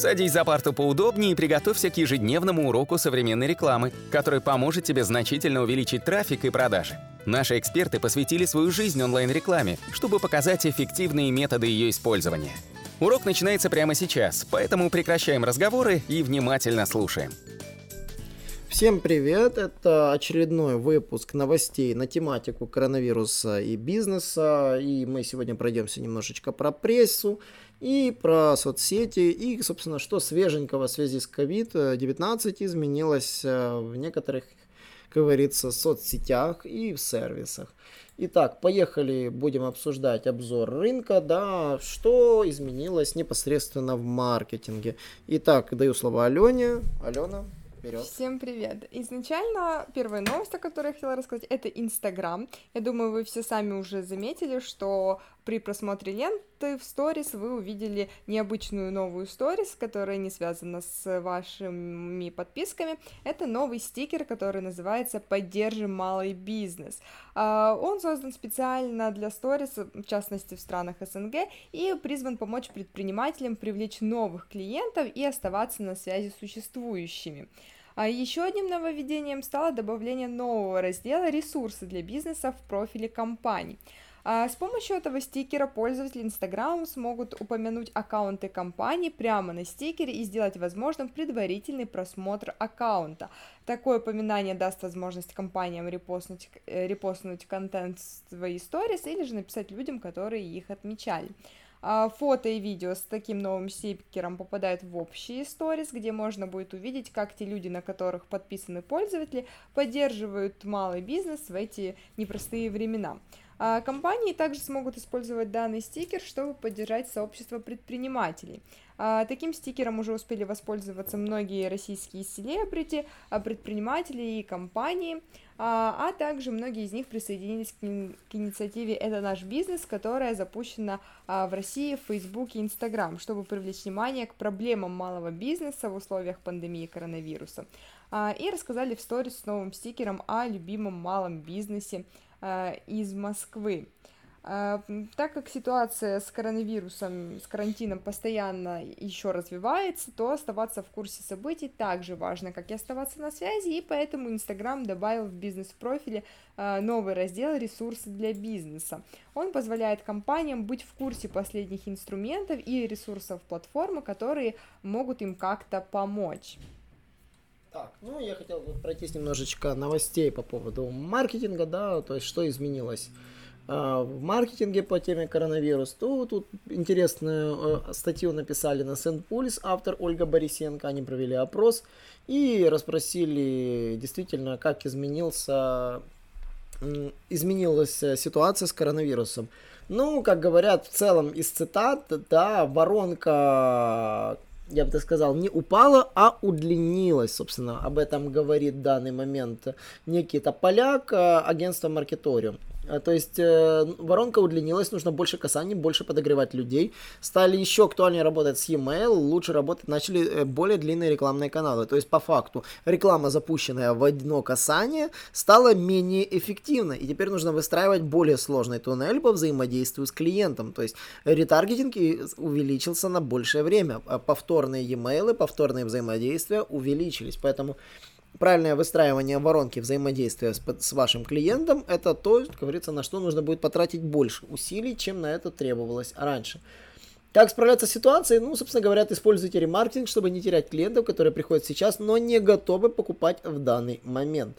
Садись за парту поудобнее и приготовься к ежедневному уроку современной рекламы, который поможет тебе значительно увеличить трафик и продажи. Наши эксперты посвятили свою жизнь онлайн-рекламе, чтобы показать эффективные методы ее использования. Урок начинается прямо сейчас, поэтому прекращаем разговоры и внимательно слушаем. Всем привет! Это очередной выпуск новостей на тематику коронавируса и бизнеса. И мы сегодня пройдемся немножечко про прессу и про соцсети, и, собственно, что свеженького в связи с COVID-19 изменилось э, в некоторых, как говорится, соцсетях и в сервисах. Итак, поехали, будем обсуждать обзор рынка, да, что изменилось непосредственно в маркетинге. Итак, даю слово Алене. Алена. Вперед. Всем привет! Изначально первая новость, о которой я хотела рассказать, это Инстаграм. Я думаю, вы все сами уже заметили, что при просмотре ленты в сторис вы увидели необычную новую сторис, которая не связана с вашими подписками. Это новый стикер, который называется «Поддержим малый бизнес». А, он создан специально для сторис, в частности в странах СНГ, и призван помочь предпринимателям привлечь новых клиентов и оставаться на связи с существующими. А еще одним нововведением стало добавление нового раздела «Ресурсы для бизнеса» в профиле компаний. А с помощью этого стикера пользователи Instagram смогут упомянуть аккаунты компании прямо на стикере и сделать возможным предварительный просмотр аккаунта. Такое упоминание даст возможность компаниям репостнуть, э, репостнуть контент в свои сторис или же написать людям, которые их отмечали. А, фото и видео с таким новым стикером попадают в общие сторис, где можно будет увидеть, как те люди, на которых подписаны пользователи, поддерживают малый бизнес в эти непростые времена. А компании также смогут использовать данный стикер, чтобы поддержать сообщество предпринимателей. А, таким стикером уже успели воспользоваться многие российские селебрити, а, предприниматели и компании, а также многие из них присоединились к инициативе «Это наш бизнес», которая запущена в России в Facebook и Instagram, чтобы привлечь внимание к проблемам малого бизнеса в условиях пандемии коронавируса. И рассказали в сторис с новым стикером о любимом малом бизнесе, из Москвы. Э, так как ситуация с коронавирусом, с карантином постоянно еще развивается, то оставаться в курсе событий также важно, как и оставаться на связи, и поэтому Инстаграм добавил в бизнес-профиле э, новый раздел «Ресурсы для бизнеса». Он позволяет компаниям быть в курсе последних инструментов и ресурсов платформы, которые могут им как-то помочь. Так, ну я хотел вот пройтись немножечко новостей по поводу маркетинга, да, то есть что изменилось а, в маркетинге по теме коронавирус, то тут интересную э, статью написали на Сент-Пульс, автор Ольга Борисенко, они провели опрос и расспросили действительно, как изменился, изменилась ситуация с коронавирусом. Ну, как говорят в целом из цитат, да, воронка я бы так сказал, не упала, а удлинилась, собственно, об этом говорит в данный момент некий-то поляк, э, агентство Маркеториум. Э, то есть э, воронка удлинилась, нужно больше касаний, больше подогревать людей. Стали еще актуальнее работать с e-mail, лучше работать начали э, более длинные рекламные каналы. То есть по факту реклама, запущенная в одно касание, стала менее эффективной. И теперь нужно выстраивать более сложный туннель по взаимодействию с клиентом. То есть ретаргетинг увеличился на большее время. А повторные e-mail, повторные взаимодействия увеличились. Поэтому правильное выстраивание воронки взаимодействия с, с вашим клиентом, это то, как говорится, на что нужно будет потратить больше усилий, чем на это требовалось раньше. Как справляться с ситуацией? Ну, собственно говоря, используйте ремаркетинг, чтобы не терять клиентов, которые приходят сейчас, но не готовы покупать в данный момент.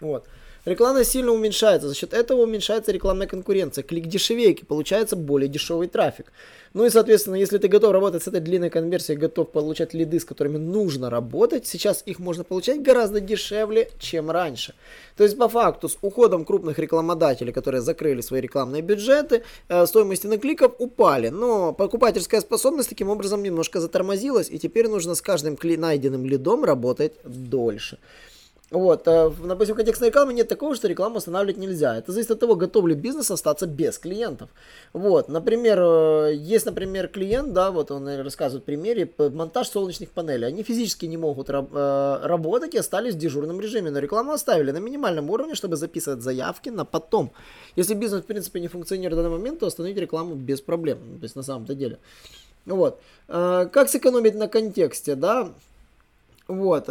Вот. Реклама сильно уменьшается, за счет этого уменьшается рекламная конкуренция. Клик дешевее, получается более дешевый трафик. Ну и, соответственно, если ты готов работать с этой длинной конверсией, готов получать лиды, с которыми нужно работать, сейчас их можно получать гораздо дешевле, чем раньше. То есть, по факту, с уходом крупных рекламодателей, которые закрыли свои рекламные бюджеты, э, стоимости на кликов упали, но покупательская способность таким образом немножко затормозилась, и теперь нужно с каждым найденным лидом работать дольше. Вот, э, допустим, в контекстной рекламе нет такого, что рекламу останавливать нельзя. Это зависит от того, готов ли бизнес остаться без клиентов. Вот, например, э, есть, например, клиент, да, вот он рассказывает в примере, монтаж солнечных панелей. Они физически не могут э, работать и остались в дежурном режиме, но рекламу оставили на минимальном уровне, чтобы записывать заявки на потом. Если бизнес, в принципе, не функционирует в данный момент, то остановить рекламу без проблем, то есть на самом-то деле. Вот. Как сэкономить на контексте, да? Вот.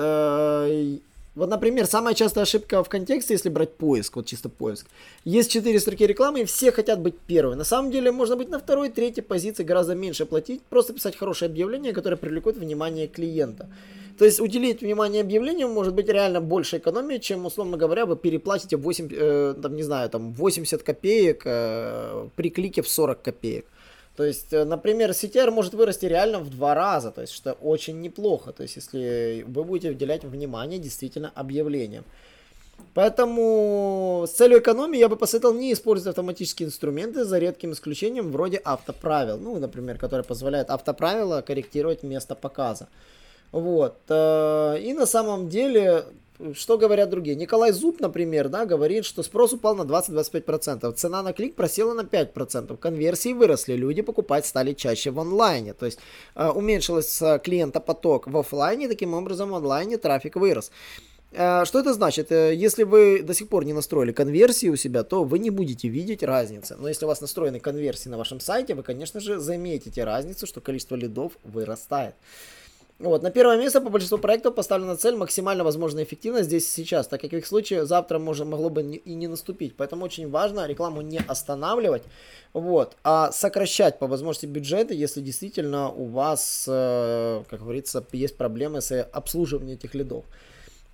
Вот, например, самая частая ошибка в контексте, если брать поиск, вот чисто поиск. Есть четыре строки рекламы, и все хотят быть первыми. На самом деле, можно быть на второй, третьей позиции, гораздо меньше платить, просто писать хорошее объявление, которое привлекут внимание клиента. То есть уделить внимание объявлению может быть реально больше экономии, чем, условно говоря, вы переплатите 8, э, там, не знаю, там 80 копеек э, при клике в 40 копеек. То есть, э, например, CTR может вырасти реально в два раза, то есть, что очень неплохо, то есть, если вы будете уделять внимание действительно объявлениям. Поэтому с целью экономии я бы посоветовал не использовать автоматические инструменты за редким исключением вроде автоправил, ну, например, которые позволяют автоправила корректировать место показа. Вот. Э, и на самом деле что говорят другие? Николай Зуб, например, да, говорит, что спрос упал на 20-25%, цена на клик просела на 5%, конверсии выросли, люди покупать стали чаще в онлайне, то есть э, уменьшилось э, клиентопоток в офлайне, таким образом в онлайне трафик вырос. Э, что это значит? Э, если вы до сих пор не настроили конверсии у себя, то вы не будете видеть разницы. Но если у вас настроены конверсии на вашем сайте, вы, конечно же, заметите разницу, что количество лидов вырастает. Вот, на первое место по большинству проектов поставлена цель максимально возможная эффективность здесь и сейчас, так как в их случае завтра можно, могло бы и не наступить. Поэтому очень важно рекламу не останавливать, вот, а сокращать по возможности бюджеты, если действительно у вас, э, как говорится, есть проблемы с обслуживанием этих лидов.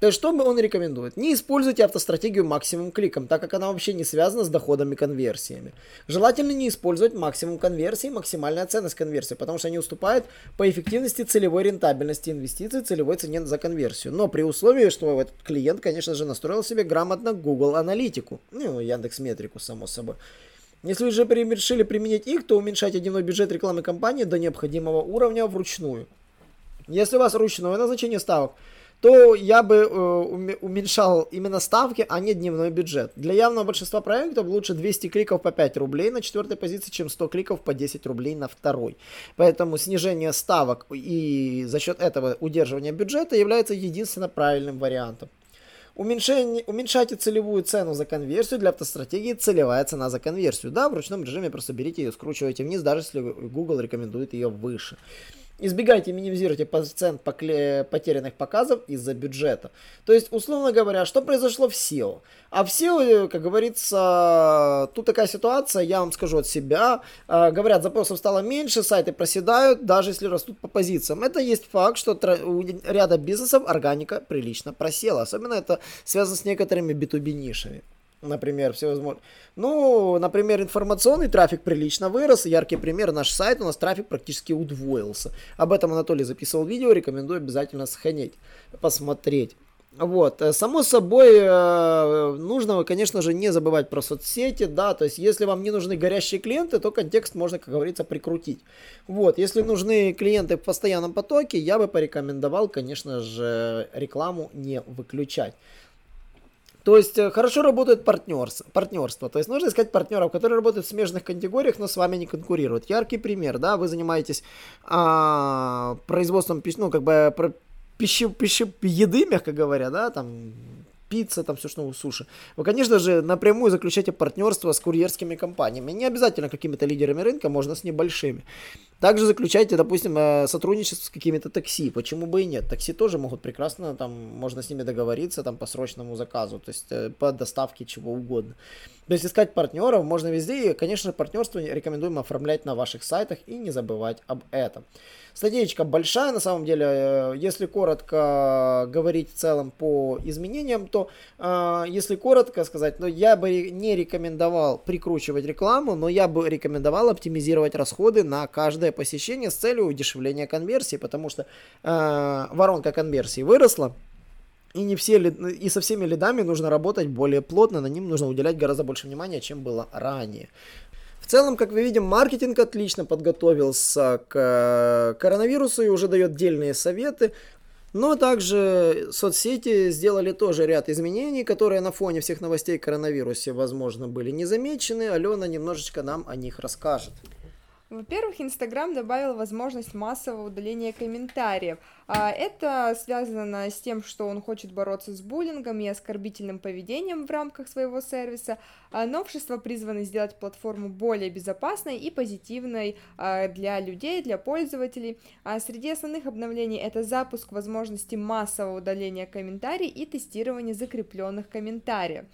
То есть, что он рекомендует? Не используйте автостратегию максимум кликом, так как она вообще не связана с доходами конверсиями. Желательно не использовать максимум конверсии максимальная ценность конверсии, потому что они уступают по эффективности целевой рентабельности инвестиций, целевой цене за конверсию. Но при условии, что этот клиент, конечно же, настроил себе грамотно Google аналитику, ну, Яндекс Метрику, само собой. Если вы же решили применить их, то уменьшайте дневной бюджет рекламы компании до необходимого уровня вручную. Если у вас ручное назначение ставок, то я бы э, уменьшал именно ставки, а не дневной бюджет. Для явного большинства проектов лучше 200 кликов по 5 рублей на четвертой позиции, чем 100 кликов по 10 рублей на второй. Поэтому снижение ставок и за счет этого удерживание бюджета является единственно правильным вариантом. Уменьшение, уменьшайте целевую цену за конверсию. Для автостратегии целевая цена за конверсию. Да, в ручном режиме просто берите ее, скручивайте вниз, даже если Google рекомендует ее выше. Избегайте, минимизируйте процент потерянных показов из-за бюджета. То есть, условно говоря, что произошло в SEO? А в SEO, как говорится, тут такая ситуация, я вам скажу от себя. А, говорят, запросов стало меньше, сайты проседают, даже если растут по позициям. Это есть факт, что у ряда бизнесов органика прилично просела. Особенно это связано с некоторыми B2B нишами например, всевозможные. Ну, например, информационный трафик прилично вырос. Яркий пример, наш сайт, у нас трафик практически удвоился. Об этом Анатолий записывал видео, рекомендую обязательно сохранить, посмотреть. Вот, э, само собой, э, нужно, конечно же, не забывать про соцсети, да, то есть, если вам не нужны горящие клиенты, то контекст можно, как говорится, прикрутить. Вот, если нужны клиенты в постоянном потоке, я бы порекомендовал, конечно же, рекламу не выключать. То есть э, хорошо работает партнерство, партнерство. То есть нужно искать партнеров, которые работают в смежных категориях, но с вами не конкурируют. Яркий пример, да, вы занимаетесь а, производством, ну, как бы, пищи, пищи, еды, мягко говоря, да, там, пицца, там все что суши. Вы, конечно же, напрямую заключаете партнерство с курьерскими компаниями. Не обязательно какими-то лидерами рынка, можно с небольшими. Также заключайте, допустим, э, сотрудничество с какими-то такси. Почему бы и нет? Такси тоже могут прекрасно, там, можно с ними договориться там, по срочному заказу, то есть э, по доставке чего угодно. То есть искать партнеров можно везде, и, конечно, партнерство рекомендуем оформлять на ваших сайтах и не забывать об этом. Статейка большая, на самом деле, э, если коротко говорить в целом по изменениям, то если коротко сказать, ну, я бы не рекомендовал прикручивать рекламу, но я бы рекомендовал оптимизировать расходы на каждое каждое посещение с целью удешевления конверсии, потому что э, воронка конверсии выросла, и не все и со всеми лидами нужно работать более плотно, на ним нужно уделять гораздо больше внимания, чем было ранее. В целом, как вы видим, маркетинг отлично подготовился к э, коронавирусу и уже дает дельные советы. Но также соцсети сделали тоже ряд изменений, которые на фоне всех новостей о коронавирусе, возможно, были не замечены. Алена немножечко нам о них расскажет. Во-первых, Инстаграм добавил возможность массового удаления комментариев. А, это связано с тем, что он хочет бороться с буллингом и оскорбительным поведением в рамках своего сервиса. А, новшества призваны сделать платформу более безопасной и позитивной а, для людей, для пользователей. Среди основных обновлений это запуск возможности массового удаления комментариев и тестирование закрепленных комментариев.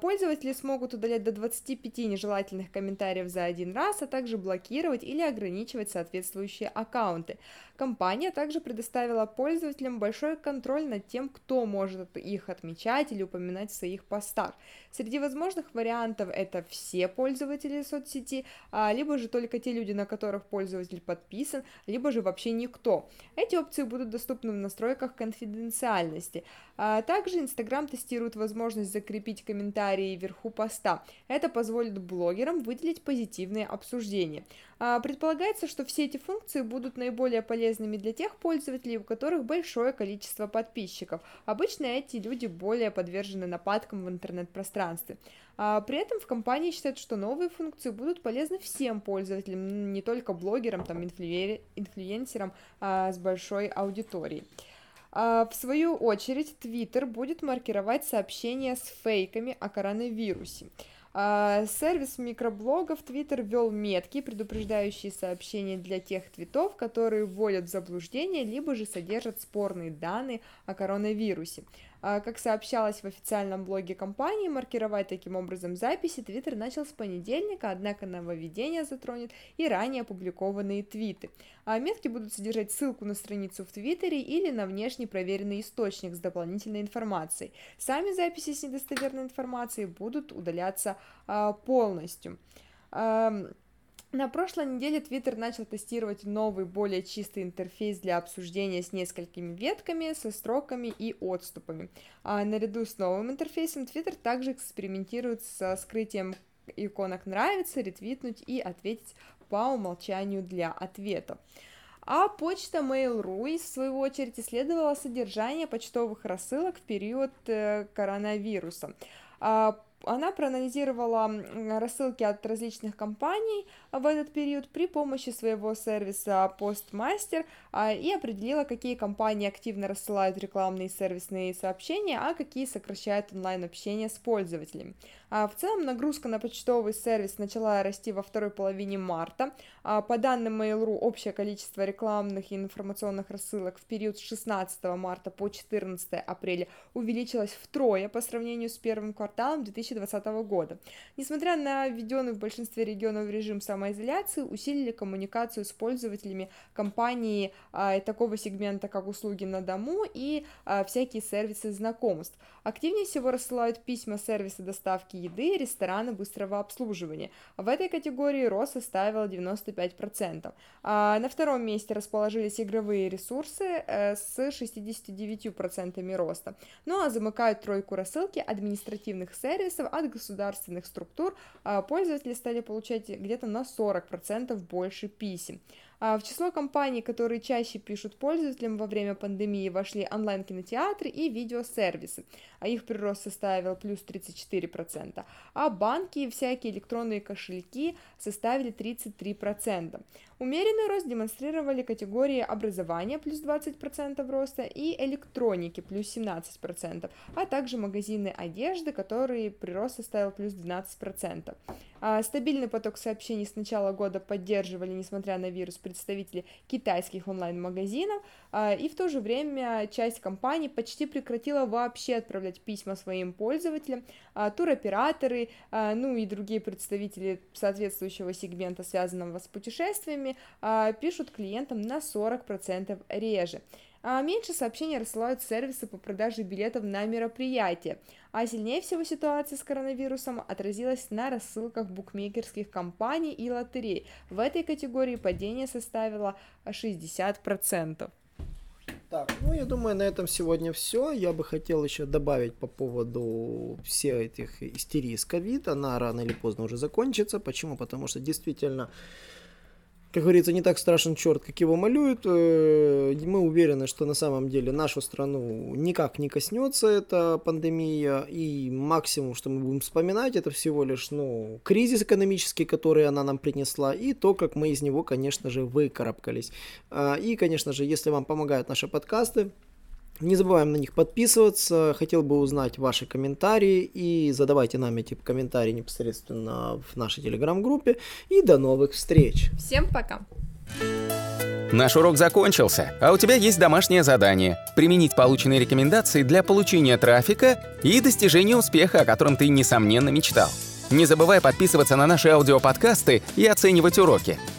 Пользователи смогут удалять до 25 нежелательных комментариев за один раз, а также блокировать или ограничивать соответствующие аккаунты. Компания также предоставила пользователям большой контроль над тем, кто может их отмечать или упоминать в своих постах. Среди возможных вариантов это все пользователи соцсети, а, либо же только те люди, на которых пользователь подписан, либо же вообще никто. Эти опции будут доступны в настройках конфиденциальности. А, также Instagram тестирует возможность закрепить комментарии вверху поста. Это позволит блогерам выделить позитивные обсуждения. А, предполагается, что все эти функции будут наиболее полезными для тех пользователей, у которых большое количество подписчиков. Обычно эти люди более подвержены нападкам в интернет-пространстве. А, при этом в компании считают, что новые функции будут полезны всем пользователям, не только блогерам, там, инфлюенсерам а, с большой аудиторией. В свою очередь, Twitter будет маркировать сообщения с фейками о коронавирусе. А, сервис микроблогов Twitter ввел метки, предупреждающие сообщения для тех твитов, которые вводят в заблуждение, либо же содержат спорные данные о коронавирусе. А, как сообщалось в официальном блоге компании, маркировать таким образом записи Twitter начал с понедельника, однако нововведение затронет и ранее опубликованные твиты. А метки будут содержать ссылку на страницу в Твиттере или на внешне проверенный источник с дополнительной информацией. Сами записи с недостоверной информацией будут удаляться а, полностью. На прошлой неделе Twitter начал тестировать новый, более чистый интерфейс для обсуждения с несколькими ветками, со строками и отступами. А наряду с новым интерфейсом Twitter также экспериментирует со скрытием иконок «Нравится», «Ретвитнуть» и «Ответить по умолчанию для ответов». А почта Mail.ru, в свою очередь, исследовала содержание почтовых рассылок в период э, коронавируса. Она проанализировала рассылки от различных компаний в этот период при помощи своего сервиса Postmaster а, и определила, какие компании активно рассылают рекламные сервисные сообщения, а какие сокращают онлайн-общение с пользователями. А, в целом нагрузка на почтовый сервис начала расти во второй половине марта. А, по данным Mail.ru, общее количество рекламных и информационных рассылок в период с 16 марта по 14 апреля увеличилось втрое по сравнению с первым кварталом 2020 года. Несмотря на введенный в большинстве регионов режим самоизоляции, усилили коммуникацию с пользователями компании а, такого сегмента, как услуги на дому и а, всякие сервисы знакомств. Активнее всего рассылают письма сервисы доставки доставки еды, рестораны быстрого обслуживания. В этой категории рост составил 95%. А на втором месте расположились игровые ресурсы э, с 69% роста. Ну а замыкают тройку рассылки административных сервисов от государственных структур. А пользователи стали получать где-то на 40% больше писем. А в число компаний, которые чаще пишут пользователям во время пандемии, вошли онлайн-кинотеатры и видеосервисы, а их прирост составил плюс 34%, а банки и всякие электронные кошельки составили 33%. Умеренный рост демонстрировали категории образования плюс 20% роста и электроники плюс 17%, а также магазины одежды, которые прирост составил плюс 12%. А стабильный поток сообщений с начала года поддерживали, несмотря на вирус, представители китайских онлайн-магазинов, а, и в то же время часть компаний почти прекратила вообще отправлять письма своим пользователям, а, туроператоры, ну и другие представители соответствующего сегмента, связанного с путешествиями, пишут клиентам на 40% реже. А меньше сообщений рассылают сервисы по продаже билетов на мероприятия, а сильнее всего ситуация с коронавирусом отразилась на рассылках букмекерских компаний и лотерей. В этой категории падение составило 60%. Так, ну я думаю, на этом сегодня все. Я бы хотел еще добавить по поводу всех этих истерий с ковид. Она рано или поздно уже закончится. Почему? Потому что действительно как говорится, не так страшен черт, как его малюют. Э, мы уверены, что на самом деле нашу страну никак не коснется эта пандемия, и максимум, что мы будем вспоминать, это всего лишь, ну, кризис экономический, который она нам принесла, и то, как мы из него, конечно же, выкарабкались. А, и, конечно же, если вам помогают наши подкасты, не забываем на них подписываться. Хотел бы узнать ваши комментарии и задавайте нам эти комментарии непосредственно в нашей телеграм-группе. И до новых встреч. Всем пока. Наш урок закончился, а у тебя есть домашнее задание – применить полученные рекомендации для получения трафика и достижения успеха, о котором ты, несомненно, мечтал. Не забывай подписываться на наши аудиоподкасты и оценивать уроки.